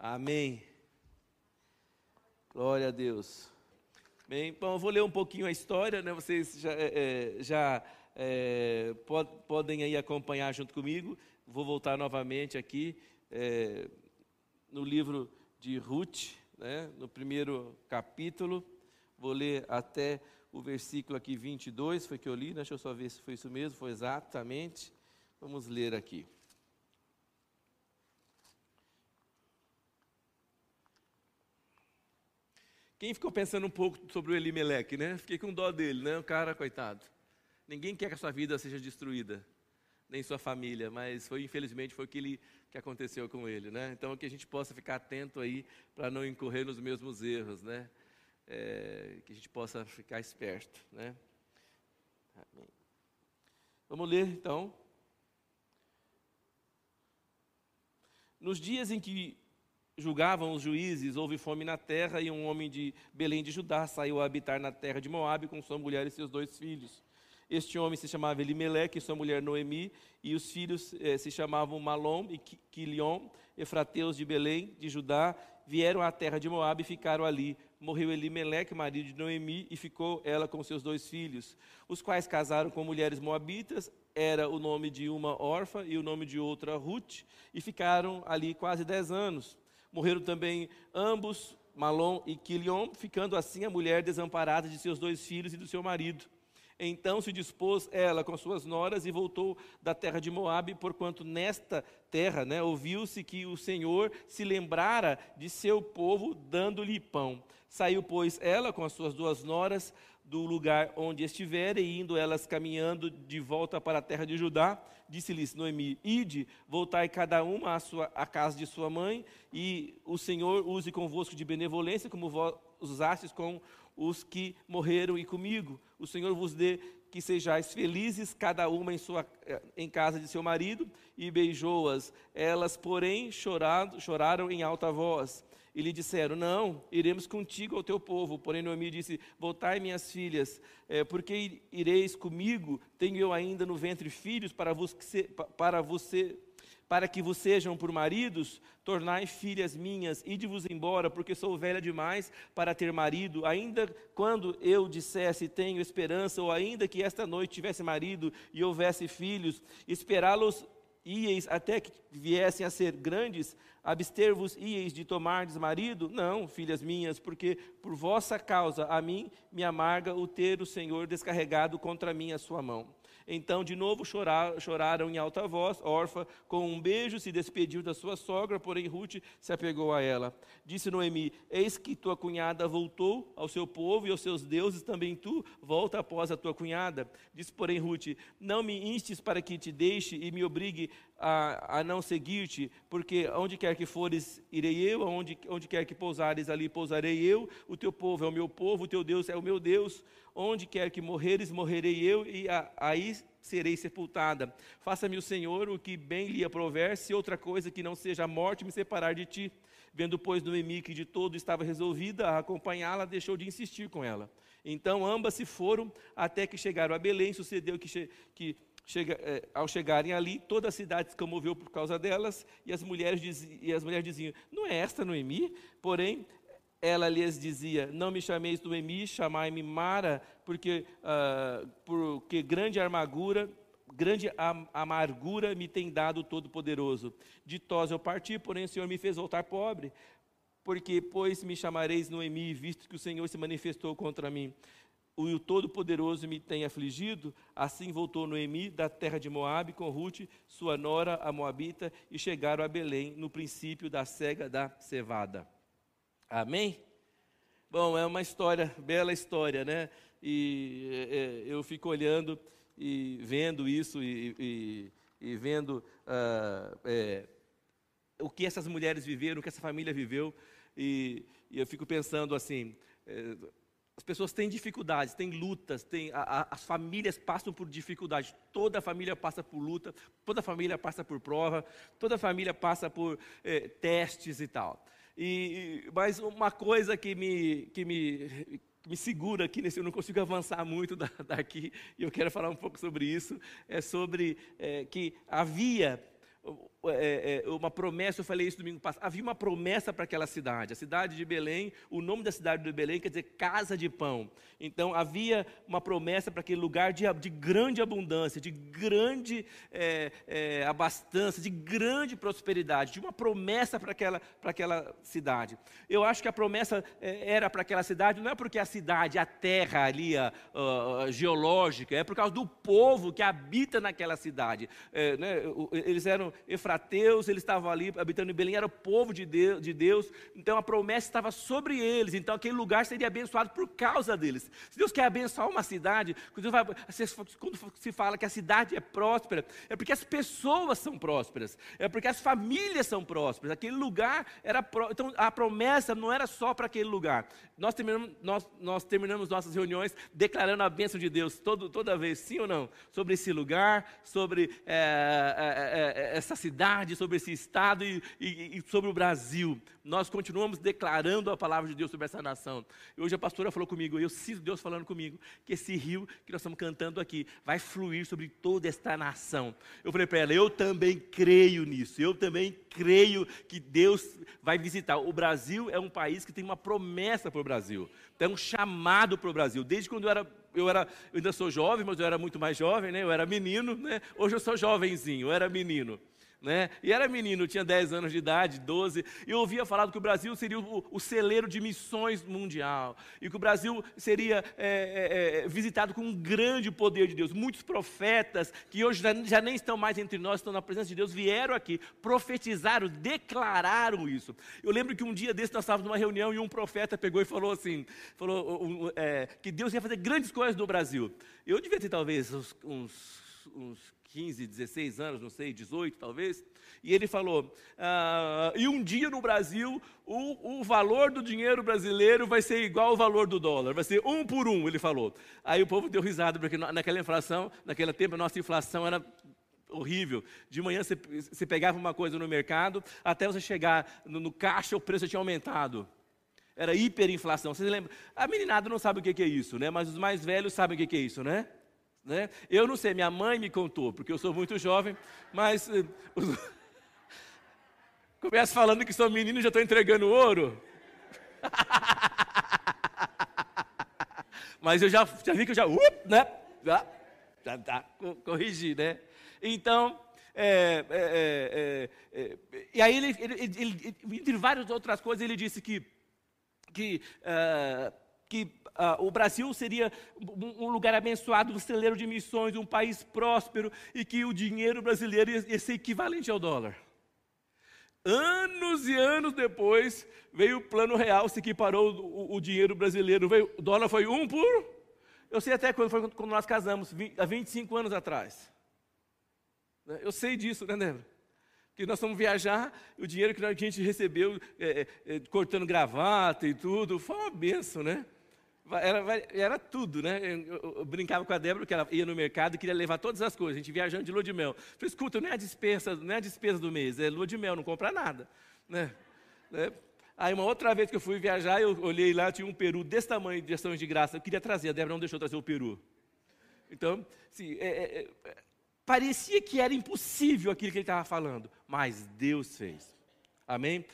Amém. Glória a Deus. Bem, bom, eu vou ler um pouquinho a história, né? Vocês já, é, é já é, pod, podem aí acompanhar junto comigo. Vou voltar novamente aqui é, no livro de Ruth, né? no primeiro capítulo. Vou ler até o versículo aqui 22, foi que eu li, né? deixa eu só ver se foi isso mesmo, foi exatamente. Vamos ler aqui. Quem ficou pensando um pouco sobre o Elimeleque, né? Fiquei com dó dele, né? O cara, coitado. Ninguém quer que a sua vida seja destruída, nem sua família, mas foi infelizmente foi aquilo que aconteceu com ele, né? Então que a gente possa ficar atento aí para não incorrer nos mesmos erros, né? É, que a gente possa ficar esperto, né? Amém. Vamos ler então. Nos dias em que julgavam os juízes, houve fome na terra, e um homem de Belém de Judá saiu a habitar na terra de Moabe com sua mulher e seus dois filhos. Este homem se chamava Elimeleque, e sua mulher Noemi, e os filhos eh, se chamavam Malom e Quilion, efrateus de Belém, de Judá, vieram à terra de Moabe e ficaram ali. Morreu Elimeleque, marido de Noemi, e ficou ela com seus dois filhos, os quais casaram com mulheres moabitas, era o nome de uma órfã e o nome de outra Ruth, e ficaram ali quase dez anos. Morreram também ambos, Malom e Quilion, ficando assim a mulher desamparada de seus dois filhos e do seu marido. Então se dispôs ela com suas noras e voltou da terra de Moabe, porquanto nesta terra né, ouviu-se que o Senhor se lembrara de seu povo, dando-lhe pão. Saiu, pois, ela com as suas duas noras do lugar onde estiverem, e indo elas caminhando de volta para a terra de Judá, disse-lhes Noemi: Ide, voltai cada uma à, sua, à casa de sua mãe, e o Senhor use convosco de benevolência, como vós usastes com os que morreram e comigo. O Senhor vos dê que sejais felizes, cada uma em, sua, eh, em casa de seu marido, e beijou-as. Elas, porém, chorado, choraram em alta voz e lhe disseram: Não, iremos contigo ao teu povo. Porém, Noemi disse: Voltai, minhas filhas, é, porque ireis comigo? Tenho eu ainda no ventre filhos para vos, para você para que vos sejam por maridos, tornai filhas minhas, ide-vos embora, porque sou velha demais para ter marido, ainda quando eu dissesse tenho esperança, ou ainda que esta noite tivesse marido e houvesse filhos, esperá-los íeis até que viessem a ser grandes, abster-vos íeis de tomardes marido? Não, filhas minhas, porque por vossa causa a mim me amarga o ter o Senhor descarregado contra mim a sua mão. Então, de novo, chorar, choraram em alta voz. Orfa, com um beijo, se despediu da sua sogra, porém Ruth se apegou a ela. Disse Noemi: Eis que tua cunhada voltou ao seu povo e aos seus deuses, também tu volta após a tua cunhada. Disse, porém, Ruth: Não me instes para que te deixe e me obrigue a, a não seguir-te, porque onde quer que fores, irei eu, onde, onde quer que pousares, ali pousarei eu. O teu povo é o meu povo, o teu Deus é o meu Deus onde quer que morreres, morrerei eu, e a, aí serei sepultada. Faça-me o Senhor o que bem lhe aprover, se outra coisa que não seja a morte me separar de ti. Vendo, pois, Noemi que de todo estava resolvida a acompanhá-la, deixou de insistir com ela. Então ambas se foram até que chegaram a Belém. Sucedeu que, che que chega, eh, ao chegarem ali, toda a cidade se comoveu por causa delas, e as mulheres, diz, e as mulheres diziam: Não é esta Noemi? Porém, ela lhes dizia: Não me chameis Noemi, chamai-me Mara, porque, uh, porque grande amargura, grande amargura me tem dado o Todo-Poderoso. Ditosa eu parti, porém o Senhor me fez voltar pobre. Porque, pois, me chamareis Noemi, visto que o Senhor se manifestou contra mim. O Todo-Poderoso me tem afligido. Assim voltou Noemi da terra de Moabe com Ruth, sua nora, a Moabita, e chegaram a Belém, no princípio da cega da cevada. Amém? Bom, é uma história, bela história, né? E é, é, eu fico olhando e vendo isso e, e, e vendo uh, é, o que essas mulheres viveram, o que essa família viveu, e, e eu fico pensando assim: é, as pessoas têm dificuldades, têm lutas, têm, a, a, as famílias passam por dificuldades, toda família passa por luta, toda família passa por prova, toda família passa por é, testes e tal. E, mas uma coisa que me, que me, me segura aqui, nesse, eu não consigo avançar muito daqui, e eu quero falar um pouco sobre isso, é sobre é, que havia é, é, uma promessa, eu falei isso domingo passado, havia uma promessa para aquela cidade. A cidade de Belém, o nome da cidade de Belém quer dizer casa de pão. Então havia uma promessa para aquele lugar de, de, grande abundância, de grande é, é, abastança, de grande prosperidade, de uma promessa para aquela, para aquela cidade. Eu acho que a promessa é, era para aquela cidade, não é porque a cidade, a terra ali, a, a, a geológica, é por causa do povo que habita naquela cidade. É, né, eles eram efrateus, eles estavam ali habitando em Belém, era o povo de Deus, de Deus, então a promessa estava sobre eles, então aquele lugar seria abençoado por causa deles. Se Deus quer abençoar uma cidade, quando se fala que a cidade é próspera, é porque as pessoas são prósperas, é porque as famílias são prósperas, aquele lugar era, pró... então a promessa não era só para aquele lugar. Nós terminamos, nós, nós terminamos nossas reuniões declarando a bênção de Deus todo, toda vez, sim ou não? Sobre esse lugar, sobre é, é, é, essa cidade, sobre esse estado e, e, e, sobre o Brasil. Nós continuamos declarando a palavra de Deus sobre essa nação. Hoje a pastora falou comigo, eu sinto Deus falando comigo, que esse rio que nós estamos cantando aqui vai fluir sobre toda esta nação. Eu falei para ela, eu também creio nisso, eu também creio que Deus vai visitar. O Brasil é um país que tem uma promessa para o Brasil, tem um chamado para o Brasil. Desde quando eu era eu, era, eu ainda sou jovem, mas eu era muito mais jovem, né? eu era menino, né? hoje eu sou jovenzinho, eu era menino né? E era menino, tinha 10 anos de idade, 12, e eu ouvia falar que o Brasil seria o, o celeiro de missões mundial, e que o Brasil seria é, é, é, visitado com um grande poder de Deus. Muitos profetas, que hoje já, já, nem estão mais entre nós, estão na presença de Deus, vieram aqui, profetizaram, declararam isso. Eu lembro que um dia desse nós estávamos numa reunião e um profeta pegou e falou assim, falou é, que Deus ia fazer grandes coisas no Brasil. Eu devia ter talvez uns, uns 15, 16 anos, não sei, 18 talvez, e ele falou: ah, e um dia no Brasil o, o valor do dinheiro brasileiro vai ser igual ao valor do dólar, vai ser um por um, ele falou. Aí o povo deu risada, porque naquela inflação, naquele tempo a nossa inflação era horrível. De manhã você, você pegava uma coisa no mercado, até você chegar no, no caixa o preço tinha aumentado. Era hiperinflação. Vocês lembram? A meninada não sabe o que é isso, né? Mas os mais velhos sabem o que é isso, né? Né? Eu não sei, minha mãe me contou, porque eu sou muito jovem, mas. Uh, Começo falando que sou menino e já estou entregando ouro. mas eu já, já vi que eu já. Uh, né? Já, já tá, corrigi, né? Então. É, é, é, é, e aí, ele, ele, ele, entre várias outras coisas, ele disse que, que, uh, que Uh, o Brasil seria um, lugar abençoado, um celeiro de missões, um país próspero e que o dinheiro brasileiro ia, ia ser equivalente ao dólar. Anos e anos depois, veio o plano real, se equiparou o, o dinheiro brasileiro. Veio, o dólar foi um por. Eu sei até quando foi quando nós casamos, 20, há 25 anos atrás. Né, eu sei disso, né, Débora? Que nós fomos viajar, o dinheiro que a gente recebeu, é, é, é cortando gravata e tudo, foi uma benção, né? Era, era tudo, né? Eu, eu, brincava com a Débora que ela ia no mercado e queria levar todas as coisas. A gente viajando de lua de mel. falei, escuta, não é a despesa, não é a despesa do mês, é lua de mel, não compra nada. Né? né? Aí uma outra vez que eu fui viajar, eu olhei lá, tinha um peru desse tamanho de ações de graça. Eu queria trazer, a Débora não deixou trazer o peru. Então, assim, é, é, é, parecia que era impossível aquilo que ele estava falando, mas Deus fez. Amém?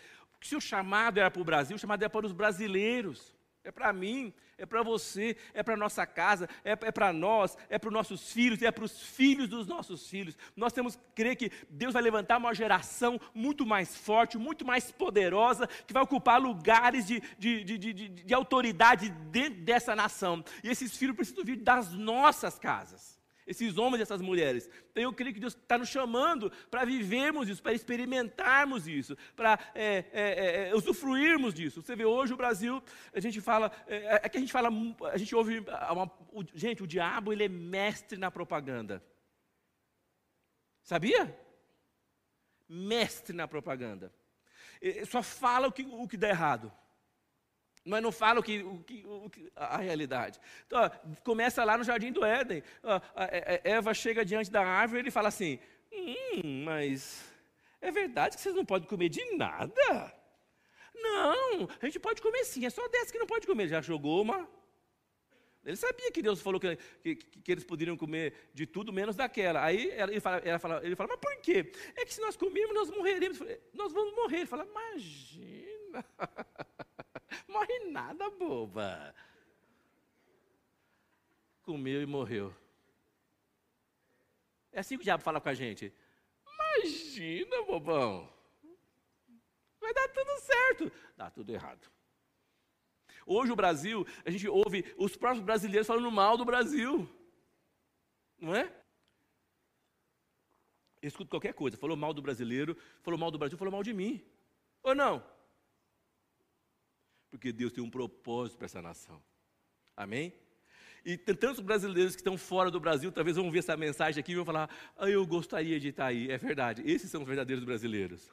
Se o chamado era para o Brasil, o chamado era para os brasileiros é para mim, é para você, é para nossa casa, é, é para nós, é para os nossos filhos, é para os filhos dos nossos filhos. Nós temos que crer que Deus vai levantar uma geração muito mais forte, muito mais poderosa, que vai ocupar lugares de, de, de, de, de autoridade dentro dessa nação. E esses filhos precisam vir das nossas casas esses homens e essas mulheres. Então eu creio que Deus está nos chamando para vivermos isso, para experimentarmos isso, para é, é, é, é, usufruirmos disso. Você vê hoje o Brasil, a gente fala, é, é que a gente fala, a gente ouve, uma, o, gente, o diabo ele é mestre na propaganda. Sabia? Mestre na propaganda. Só fala o que, o que dá errado mas não fala o que, o que, o que a realidade. Então, começa lá no jardim do Éden. É, é, Eva chega diante da árvore e ele fala assim: Hum, mas é verdade que vocês não podem comer de nada? Não, a gente pode comer sim, é só dessa que não pode comer. Já jogou uma, Ele sabia que Deus falou que, que, que, eles poderiam comer de tudo menos daquela. Aí ele fala, ela fala, ele fala, mas por quê? É que se nós comermos, nós morreremos. Nós vamos morrer. Ele fala, imagina. Morre nada, boba. Comeu e morreu. É assim que o diabo fala com a gente. Imagina, bobão. Vai dar tudo certo. Dá tudo errado. Hoje o Brasil, a gente ouve os próprios brasileiros falando mal do Brasil. Não é? Eu escuto qualquer coisa. Falou mal do brasileiro, falou mal do Brasil, falou mal de mim. Ou não? Porque Deus tem um propósito para essa nação. Amém? E tem tantos brasileiros que estão fora do Brasil, talvez vão ver essa mensagem aqui e vão falar: ah, eu gostaria de estar aí. É verdade, esses são os verdadeiros brasileiros.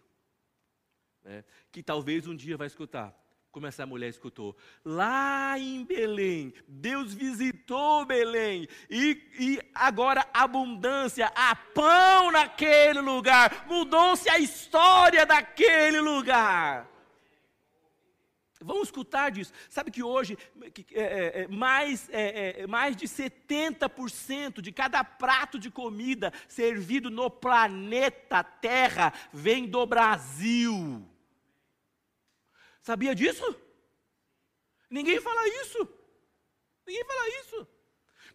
Né? Que talvez um dia vai escutar como essa mulher escutou. Lá em Belém, Deus visitou Belém, e, e agora abundância, há pão naquele lugar, mudou-se a história daquele lugar. Vamos escutar disso. Sabe que hoje é, é, é, mais, é, é, mais de 70% de cada prato de comida servido no planeta Terra vem do Brasil. Sabia disso? Ninguém fala isso. Ninguém fala isso.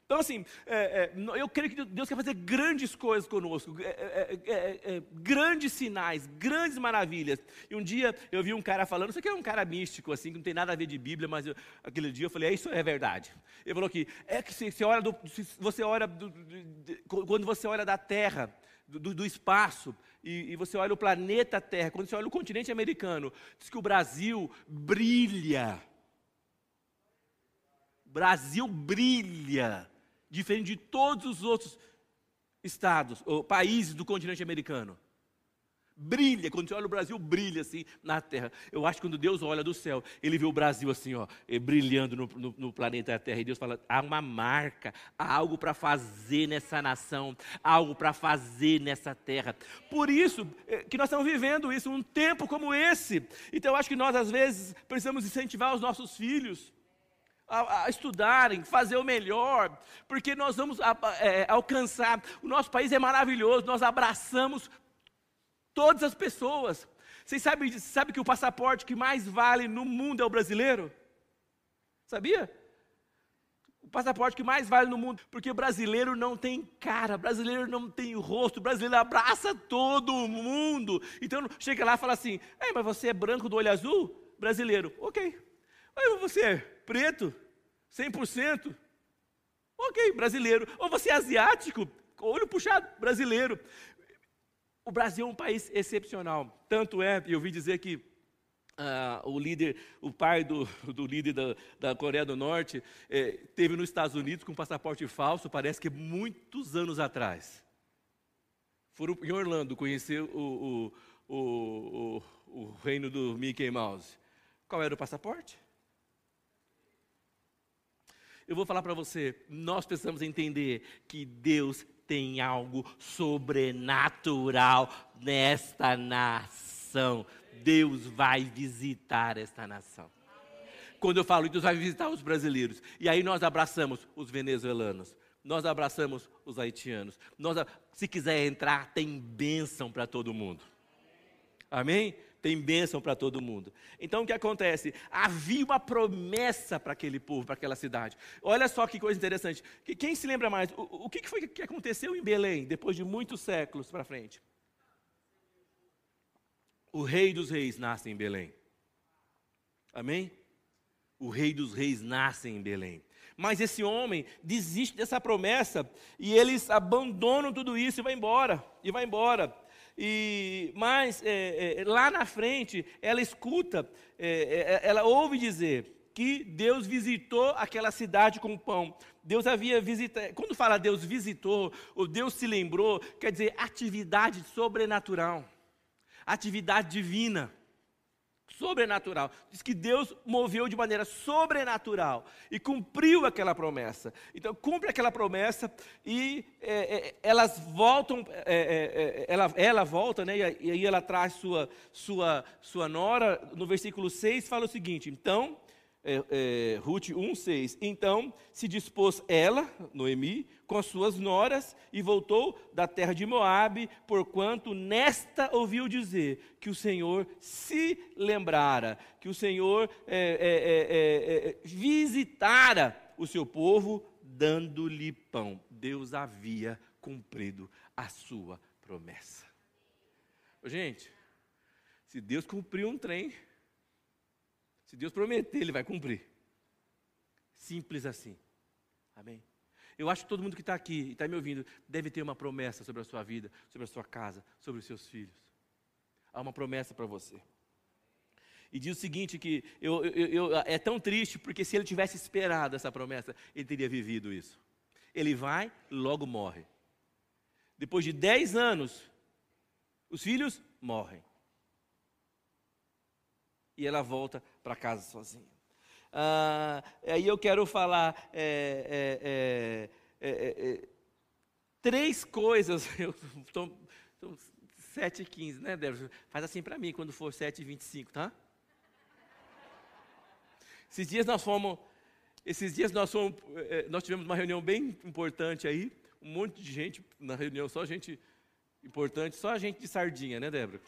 Então, assim, é, é, eu creio que Deus quer fazer grandes coisas conosco, é, é, é, é, grandes sinais, grandes maravilhas. E um dia eu vi um cara falando, isso aqui é um cara místico, assim, que não tem nada a ver de Bíblia, mas eu, aquele dia eu falei, é, isso é verdade. Ele falou que é que se, se, olha do, se você olha, do, de, quando você olha da terra, do, do espaço, e, e, você olha o planeta Terra, quando você olha o continente americano, diz que o Brasil brilha. Brasil brilha, diferente de todos os outros estados, ou países do continente americano brilha. Quando você olha o Brasil, brilha assim na terra. Eu acho que quando Deus olha do céu, ele vê o Brasil assim, ó, eh, brilhando no, no, no planeta Terra. E Deus fala: há uma marca, há algo para fazer nessa nação, há algo para fazer nessa terra. Por isso eh, que nós estamos vivendo isso, um tempo como esse. Então eu acho que nós, às vezes, precisamos incentivar os nossos filhos. A, a, estudarem, fazer o melhor, porque nós vamos a, é, alcançar. O nosso país é maravilhoso, nós abraçamos Todas as pessoas. Vocês sabem, sabe que o passaporte que mais vale no mundo é o brasileiro? Sabia? O passaporte que mais vale no mundo, porque o brasileiro não tem cara, brasileiro não tem rosto, brasileiro abraça todo mundo. Então chega lá e fala assim: mas você é branco do olho azul? Brasileiro, ok. Mas você é preto? 100%? Ok, brasileiro. Ou você é asiático? Olho puxado, brasileiro. O Brasil é um país excepcional. Tanto é, eu ouvi dizer que uh, o líder, o pai do, do líder da, da, Coreia do Norte, eh, teve nos Estados Unidos com um passaporte falso, parece que muitos anos atrás. Foram em Orlando conhecer o, o, o, o reino do Mickey Mouse. Qual era o passaporte? Eu vou falar para você, nós precisamos entender que Deus tem algo sobrenatural nesta nação. Deus vai visitar esta nação. Quando eu falo, Deus vai visitar os brasileiros. E aí nós abraçamos os venezuelanos. Nós abraçamos os haitianos. Nós, se quiser entrar, tem bênção para todo mundo. Amém? Tem bênção para todo mundo. Então o que acontece? Havia uma promessa para aquele povo, para aquela cidade. Olha só que coisa interessante. Quem se lembra mais? O, o que foi que aconteceu em Belém, depois de muitos séculos para frente? O rei dos reis nasce em Belém. Amém? O rei dos reis nasce em Belém. Mas esse homem desiste dessa promessa e eles abandonam tudo isso e vai embora. E vai embora. E, mas é, é, lá na frente, ela escuta, é, é, é, ela ouve dizer que Deus visitou aquela cidade com pão. Deus havia visitado. Quando fala Deus visitou, ou Deus se lembrou, quer dizer atividade sobrenatural, atividade divina sobrenatural. Diz que Deus moveu de maneira sobrenatural e cumpriu aquela promessa. Então, cumpre aquela promessa e é, é, elas voltam, é, é, é ela, ela volta, né, e aí ela traz sua, sua, sua nora. No versículo 6 fala o seguinte: Então é, Ruth 1,6. Então se dispôs ela, Noemi, com as suas noras e voltou da terra de Moabe, porquanto nesta ouviu dizer que o Senhor se lembrara, que o Senhor é, é, é visitara o seu povo, dando-lhe pão. Deus havia cumprido a sua promessa. Gente, se Deus cumpriu um trem, se Deus prometer, Ele vai cumprir. Simples assim. Amém? Eu acho que todo mundo que está aqui e está me ouvindo deve ter uma promessa sobre a sua vida, sobre a sua casa, sobre os seus filhos. Há uma promessa para você. E diz o seguinte: que eu, eu, eu, é tão triste, porque se ele tivesse esperado essa promessa, ele teria vivido isso. Ele vai, logo morre. Depois de 10 anos, os filhos morrem e ela volta para casa sozinha. Ah, aí eu quero falar é, é, é, três coisas. Eu estou 7 e 15, né, Débora? Faz assim para mim quando for 7 e 25, tá? Esses dias nós fomos, esses dias nós fomos, nós tivemos uma reunião bem importante aí, um monte de gente na reunião, só gente importante, só gente de sardinha, né, Débora?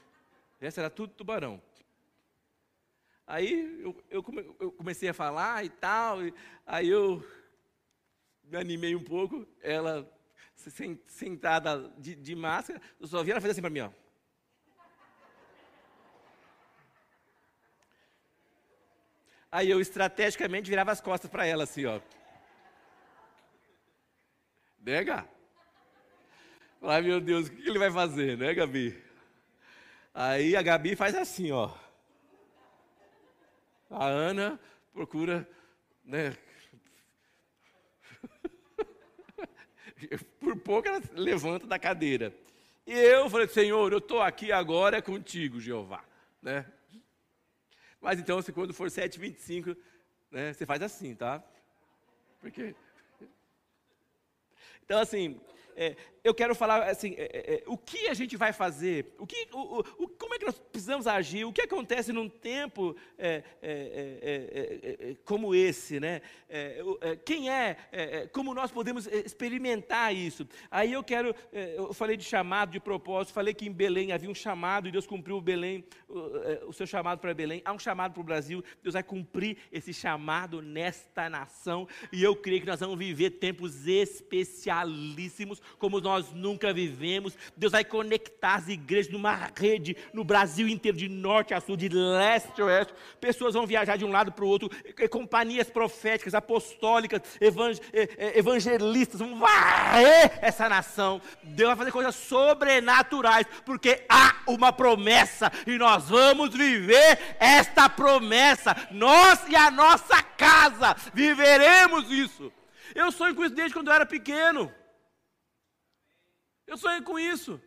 Essa era tudo tubarão. Aí eu, eu, eu comecei a falar e tal, e aí eu me animei um pouco, ela sentada de, de máscara, eu só vi ela fazer assim para mim, ó. Aí eu estrategicamente virava as costas para ela assim, ó. Nega? Ai meu Deus, o que ele vai fazer, né, Gabi? Aí a Gabi faz assim, ó. A Ana procura, né? Por pouco ela levanta da cadeira. E eu falei, Senhor, eu estou aqui agora contigo, Jeová. Né? Mas então, se quando for 7h25, né, você faz assim, tá? Porque. Então, assim, é, eu quero falar assim, é, é, é, o que a gente vai fazer, o que, o, o, como é que nós precisamos agir, o que acontece num tempo é, como esse, né? quem é, como nós podemos experimentar isso. Aí eu quero, eu falei de chamado, de propósito, falei que em Belém havia um chamado e Deus cumpriu Belém, o, o seu chamado para Belém. Há um chamado para o Brasil, Deus vai cumprir esse chamado nesta nação e eu creio que nós vamos viver tempos especialíssimos como nós nunca vivemos. Deus vai conectar as igrejas numa rede no Brasil inteiro, de norte a sul, de leste a oeste. Pessoas vão viajar de um lado para o outro, companhias proféticas, apostólicas, evangelistas vão varrer essa nação. Deus vai fazer coisas sobrenaturais, porque há uma promessa e nós vamos viver esta promessa. Nós e a nossa casa viveremos isso. Eu sonho com isso desde quando eu era pequeno. Eu sonhei com isso.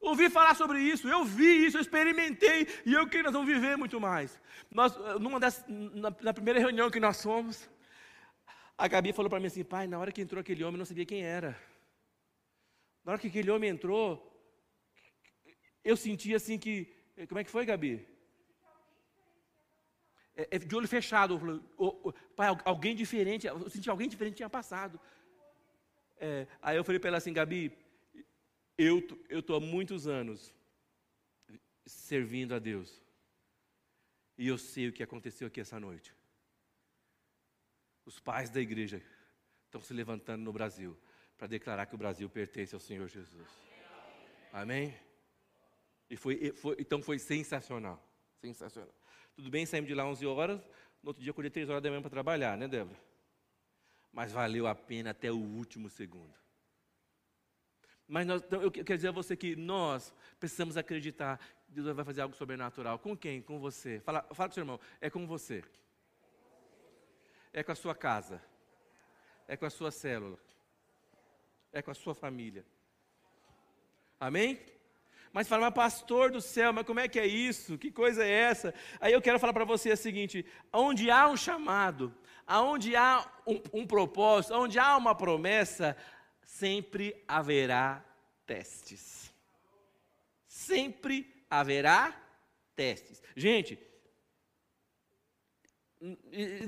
Ouvi falar sobre isso, eu vi isso, eu experimentei, e eu creio que nós vamos viver muito mais. Nós, numa das, na, na primeira reunião que nós fomos, a Gabi falou para mim assim, pai, na hora que entrou aquele homem, eu não sabia quem era. Na hora que aquele homem entrou, eu senti assim que, como é que foi, Gabi? É, é, de olho fechado, falei, oh, oh, pai, alguém diferente, eu senti alguém diferente tinha passado. É, aí eu falei para ela assim, Gabi, eu estou há muitos anos servindo a Deus. E eu sei o que aconteceu aqui essa noite. Os pais da igreja estão se levantando no Brasil para declarar que o Brasil pertence ao Senhor Jesus. Amém? E foi, foi, então foi sensacional. Sensacional. Tudo bem, saímos de lá 11 horas, no outro dia acordei 3 horas da manhã para trabalhar, né, Débora? Mas valeu a pena até o último segundo. Mas nós, então, eu quero dizer a você que nós precisamos acreditar que Deus vai fazer algo sobrenatural. Com quem? Com você. Fala, fala com seu irmão. É com você. É com a sua casa. É com a sua célula. É com a sua família. Amém? Mas fala, mas pastor do céu, mas como é que é isso? Que coisa é essa? Aí eu quero falar para você o seguinte: onde há um chamado, aonde há um, um propósito, onde há uma promessa, sempre haverá testes. Sempre haverá testes. Gente,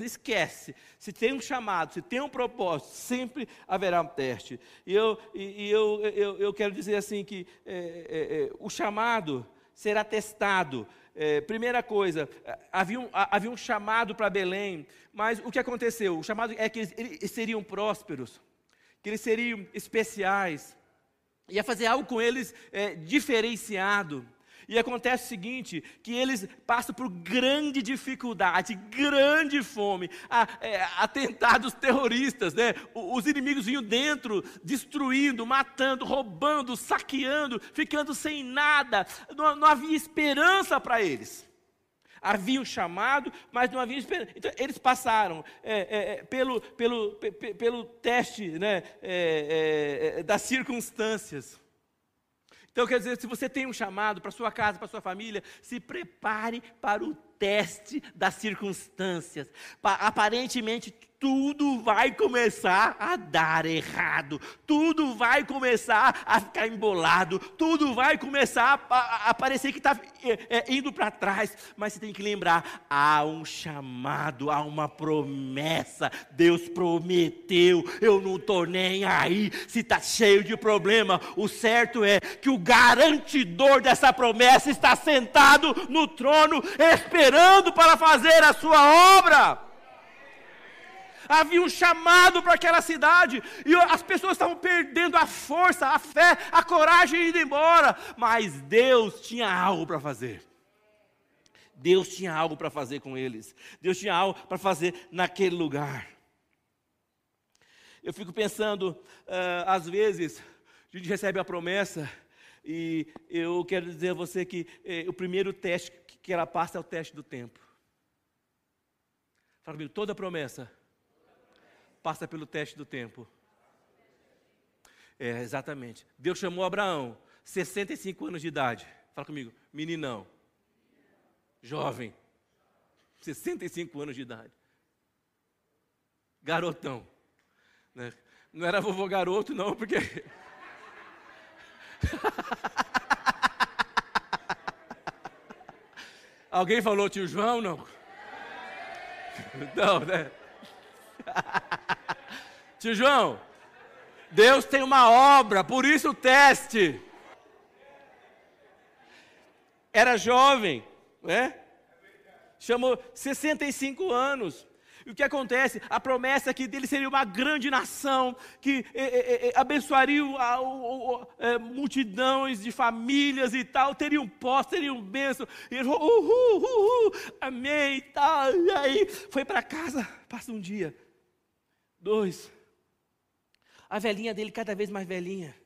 Esquece. Se tem um chamado, se tem um propósito, sempre haverá um teste. E eu, e, eu, eu, eu, quero dizer assim que é, é, é, o chamado será testado. É, primeira coisa, havia um, havia um chamado para Belém, mas o que aconteceu? O chamado é que eles, eles seriam prósperos, que eles seriam especiais, ia fazer algo com eles é, diferenciado. E acontece o seguinte: que eles passam por grande dificuldade, grande fome, a, é, atentados terroristas, né? Os inimigos vinham dentro, destruindo, matando, roubando, saqueando, ficando sem nada. Não, não havia esperança para eles. Havia um chamado, mas não havia esperança. Então, eles passaram é, é, é pelo, pelo, pelo teste né, é, é, das circunstâncias. Então, quer dizer, se você tem um chamado para sua casa, para sua família, se prepare para o teste das circunstâncias. Aparentemente, tudo vai começar a dar errado, tudo vai começar a ficar embolado, tudo vai começar a, a parecer que está é, é, indo para trás, mas você tem que lembrar: há um chamado, há uma promessa, Deus prometeu, eu não estou nem aí se está cheio de problema, o certo é que o garantidor dessa promessa está sentado no trono, esperando para fazer a sua obra havia um chamado para aquela cidade, e as pessoas estavam perdendo a força, a fé, a coragem de ir embora, mas Deus tinha algo para fazer. Deus tinha algo para fazer com eles, Deus tinha algo para fazer naquele lugar. Eu fico pensando, uh, às vezes, a gente recebe a promessa, e eu quero dizer a você que eh, o primeiro teste que ela passa é o teste do tempo. Fala comigo, toda promessa passa pelo teste do tempo. É, exatamente. Deus chamou Abraão, 65 anos de idade. Fala comigo, meninão. Jovem. 65 anos de idade. Garotão. Né? Não era vovô garoto, não, porque. Alguém falou tio João, não? Não, né? Tio João, Deus tem uma obra, por isso o teste. Era jovem, né? Chamou 65 anos. E o que acontece? A promessa que dele seria uma grande nação, que é, é, abençoaria a, a, a, é, multidões de famílias e tal, teriam pós, teriam bênção. E ele falou, uhul, uhul, amém e tal. E aí foi para casa, passa um dia, dois, a velhinha dele cada vez mais velhinha.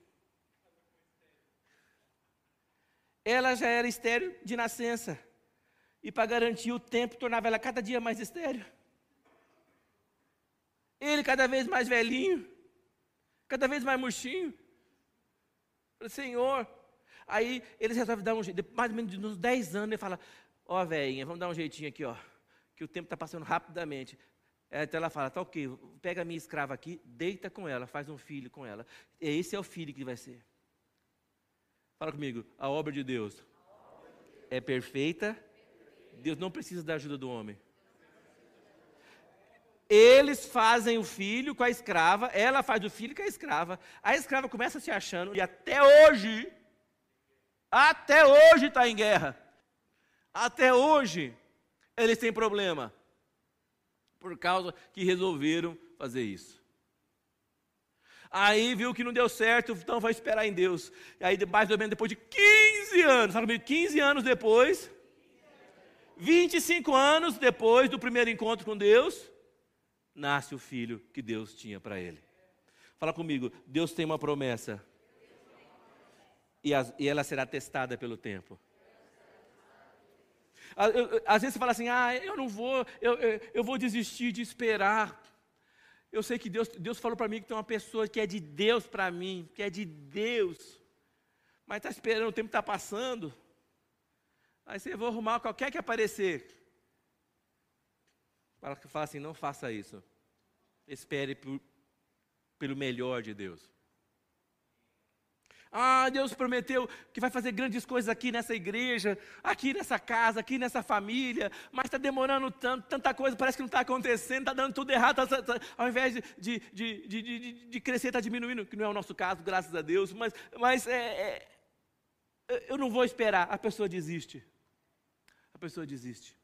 Ela já era estéreo de nascença. E para garantir o tempo, tornava ela cada dia mais estéreo. Ele cada vez mais velhinho, cada vez mais murchinho. Senhor. Aí eles resolvem dar um jeito, mais ou menos de uns 10 anos, ele fala: Ó, oh, velhinha, vamos dar um jeitinho aqui, ó. Que o tempo está passando rapidamente. É, então ela fala, tá ok, pega a minha escrava aqui, deita com ela, faz um filho com ela. Esse é o filho que vai ser. Fala comigo, a obra de Deus é perfeita. Deus não precisa da ajuda do homem. Eles fazem o filho com a escrava, ela faz o filho com a escrava. A escrava começa se achando, e até hoje, até hoje está em guerra. Até hoje, eles têm problema por causa que resolveram fazer isso. Aí viu que não deu certo, então vai esperar em Deus. E aí, mais ou menos depois de 15 anos, sabe, 15 anos depois, 25 anos depois do primeiro encontro com Deus, nasce o filho que Deus tinha para ele. Fala comigo, Deus tem uma promessa. E, e ela será testada pelo tempo. Às vezes você fala assim, ah, eu não vou, eu, eu, eu vou desistir de esperar. Eu sei que Deus, Deus falou para mim que tem uma pessoa que é de Deus para mim, que é de Deus. Mas está esperando, o tempo está passando. Aí você vai arrumar qualquer que aparecer. Fala, fala assim, não faça isso. Espere por, pelo melhor de Deus. Ah, Deus prometeu que vai fazer grandes coisas aqui nessa igreja, aqui nessa casa, aqui nessa família, mas está demorando tanto, tanta coisa, parece que não está acontecendo, está dando tudo errado, tá, tá, tá, ao invés de, de, de, de, de crescer, está diminuindo, que não é o nosso caso, graças a Deus, mas, mas é, é, eu não vou esperar, a pessoa desiste. A pessoa desiste.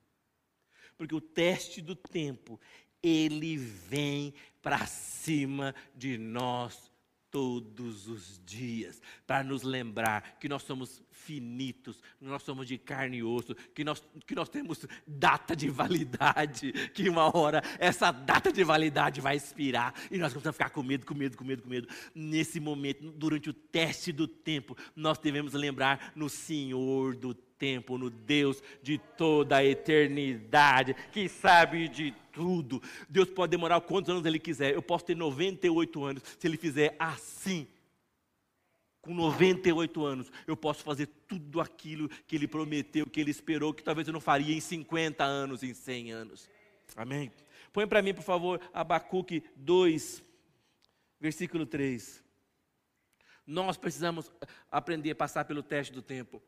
Porque o teste do tempo, ele vem para cima de nós todos os dias, para nos lembrar que nós somos finitos, nós somos de carne e osso, que nós, que nós temos data de validade, que uma hora essa data de validade vai expirar e nós vamos ficar com medo, com medo, com medo, com medo. Nesse momento, durante o teste do tempo, nós devemos lembrar no Senhor do tempo, no Deus de toda a eternidade, que sabe de tudo. Deus pode demorar quantos anos Ele quiser. Eu posso ter 98 anos, se Ele fizer assim. Com 98 anos, eu posso fazer tudo aquilo que Ele prometeu, que Ele esperou, que talvez eu não faria em 50 anos, em 100 anos. Amém? Põe para mim, por favor, Abacuque 2, versículo 3. Nós precisamos aprender a passar pelo teste do tempo.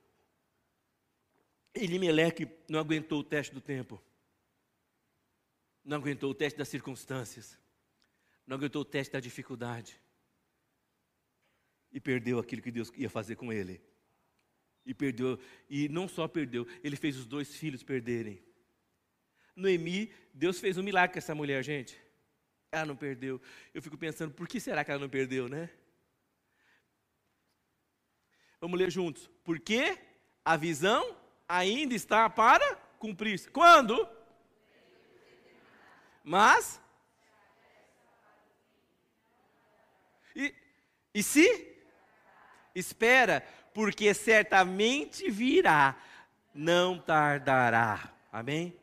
Elimeleque não aguentou o teste do tempo. Não aguentou o teste das circunstâncias. Não aguentou o teste da dificuldade. E perdeu aquilo que Deus ia fazer com ele. E perdeu, e não só perdeu, ele fez os dois filhos perderem. Noemi, Deus fez um milagre com essa mulher, gente. Ela não perdeu. Eu fico pensando, por que será que ela não perdeu, né? Vamos ler juntos. Porque a visão ainda está para cumprir-se. Quando? Mas. E, e se? Espera, porque certamente virá, não tardará. Amém?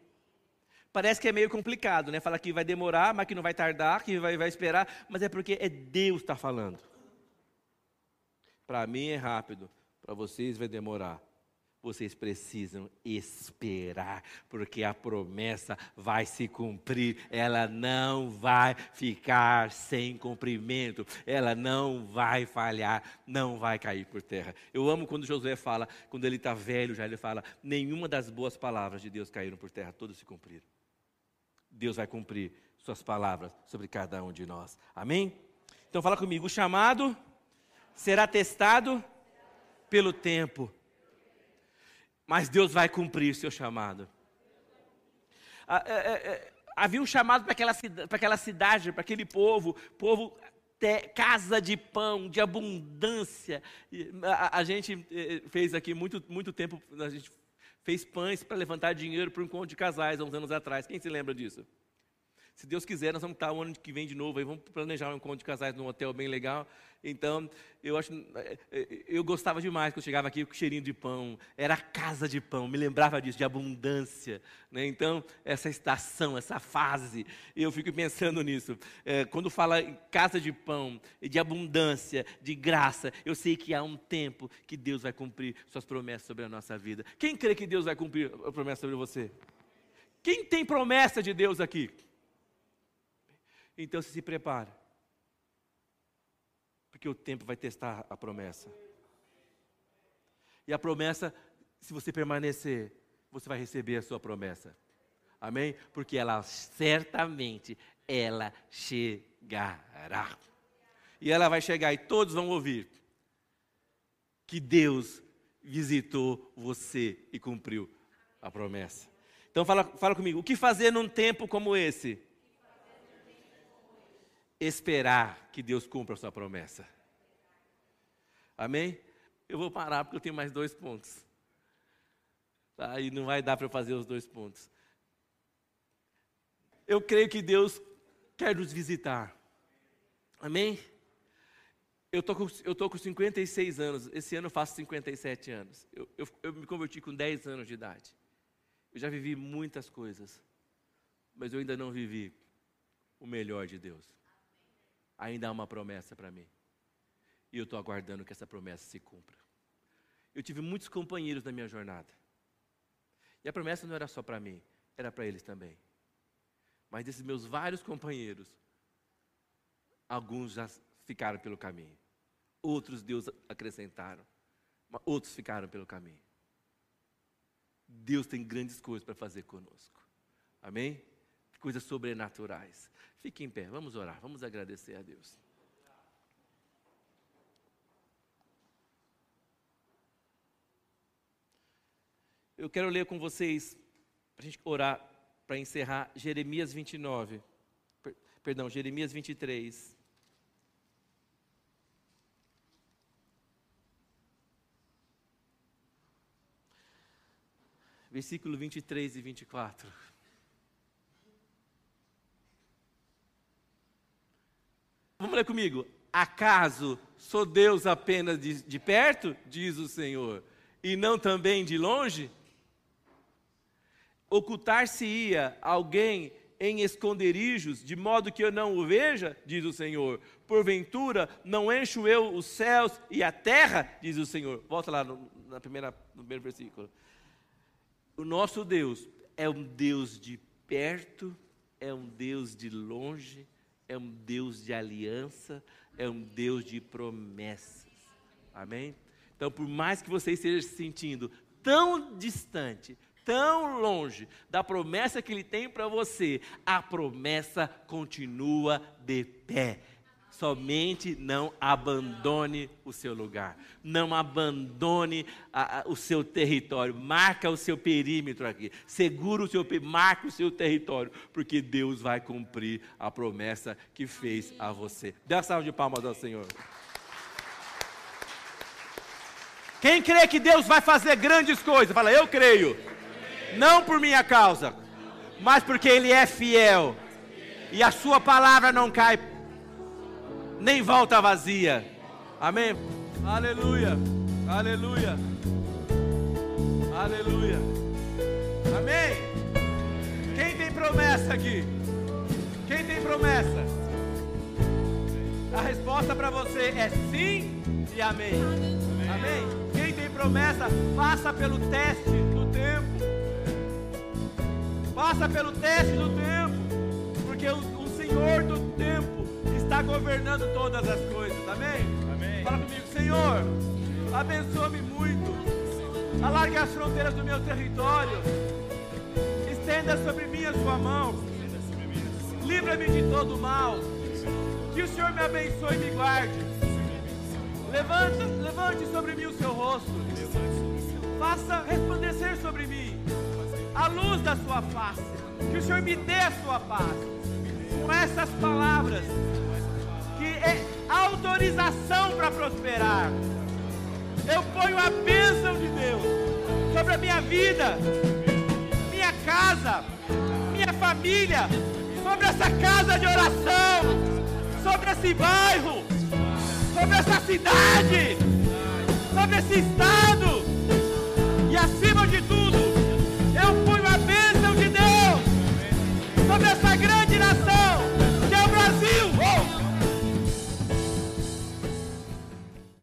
Parece que é meio complicado, né? Falar que vai demorar, mas que não vai tardar, que vai, vai esperar, mas é porque é Deus que está falando. Para mim é rápido, para vocês vai demorar. Vocês precisam esperar, porque a promessa vai se cumprir, ela não vai ficar sem cumprimento, ela não vai falhar, não vai cair por terra. Eu amo quando Josué fala, quando ele está velho já, ele fala: nenhuma das boas palavras de Deus caíram por terra, todas se cumpriram. Deus vai cumprir Suas palavras sobre cada um de nós. Amém? Então fala comigo: o chamado será testado pelo tempo mas Deus vai cumprir o seu chamado. Ah, é, é, é, havia um chamado para aquela, para aquela cidade, para aquele povo, povo te, casa de pão, de abundância. A, a, gente eh, fez aqui muito, muito tempo, a gente fez pães para levantar dinheiro para um encontro de casais há uns anos atrás. Quem se lembra disso? Se Deus quiser, nós vamos estar o ano que vem de novo, aí vamos planejar um encontro de casais num hotel bem legal. Então, eu acho, é, é, eu gostava demais quando chegava aqui com cheirinho de pão. Era casa de pão, me lembrava disso, de abundância. Né? Então, essa estação, essa fase, eu fico pensando nisso. É, quando fala em casa de pão, de abundância, de graça, eu sei que há um tempo que Deus vai cumprir suas promessas sobre a nossa vida. Quem crê que Deus vai cumprir a promessa sobre você? Quem tem promessa de Deus aqui? Então se prepara. Porque o tempo vai testar a promessa. E a promessa, se você permanecer, você vai receber a sua promessa. Amém? Porque ela certamente ela chegará. E ela vai chegar e todos vão ouvir que Deus visitou você e cumpriu a promessa. Então fala, fala comigo, o que fazer num tempo como esse? Esperar que Deus cumpra a sua promessa. Amém? Eu vou parar porque eu tenho mais dois pontos. Tá? E não vai dar para eu fazer os dois pontos. Eu creio que Deus quer nos visitar. Amém? Eu tô, com, eu tô com 56 anos, esse ano eu faço 57 anos. Eu, eu, eu me converti com 10 anos de idade. Eu já vivi muitas coisas, mas eu ainda não vivi o melhor de Deus ainda há uma promessa para mim. E eu estou aguardando que essa promessa se cumpra. Eu tive muitos companheiros na minha jornada. E a promessa não era só para mim, era para eles também. Mas desses meus vários companheiros, alguns já ficaram pelo caminho. outros Deus acrescentaram, outros ficaram pelo caminho. Deus tem grandes coisas para fazer conosco. Amém? Coisas sobrenaturais. Fique em pé, vamos orar, vamos agradecer a Deus. Eu quero ler com vocês, para a gente orar, para encerrar, Jeremias 29. Perdão, Jeremias 23. Versículo 23 e 24. Vamos ler comigo. Acaso sou Deus apenas de, de perto, diz o Senhor, e não também de longe? Ocultar-se-ia alguém em esconderijos, de modo que eu não o veja, diz o Senhor. Porventura, não encho eu os céus e a terra, diz o Senhor. Volta lá no, na primeira, no primeiro versículo. O nosso Deus é um Deus de perto, é um Deus de longe, é um Deus de aliança, é um Deus de promessas. Amém? Então, por mais que você esteja se sentindo tão distante, tão longe da promessa que Ele tem para você, a promessa continua de pé. Somente não abandone o seu lugar, não abandone a, a, o seu território, marca o seu perímetro aqui, segura o seu, marca o seu território, porque Deus vai cumprir a promessa que fez a você. Dê uma salva de palmas ao Senhor. Quem crê que Deus vai fazer grandes coisas, fala, eu creio. Não por minha causa, mas porque Ele é fiel, e a Sua palavra não cai, nem volta vazia. Amém? Aleluia, aleluia, aleluia. Amém? Quem tem promessa aqui? Quem tem promessa? A resposta para você é sim e amém. Amém? Quem tem promessa, passa pelo teste do tempo. Passa pelo teste do tempo, porque o, o Senhor do tempo está governando todas as coisas. Amém? Amém. Fala comigo, Senhor, abençoa-me muito. Alargue as fronteiras do meu território. Estenda sobre mim a sua mão. Livra-me de todo mal. Que o Senhor me abençoe e me guarde. Levante, levante sobre mim o seu rosto. Faça resplandecer sobre mim a luz da sua face. Que o Senhor me dê a sua paz. Com essas palavras, é autorização para prosperar. Eu ponho a bênção de Deus sobre a minha vida, minha casa, minha família, sobre essa casa de oração, sobre esse bairro, sobre essa cidade, sobre esse estado e acima de tudo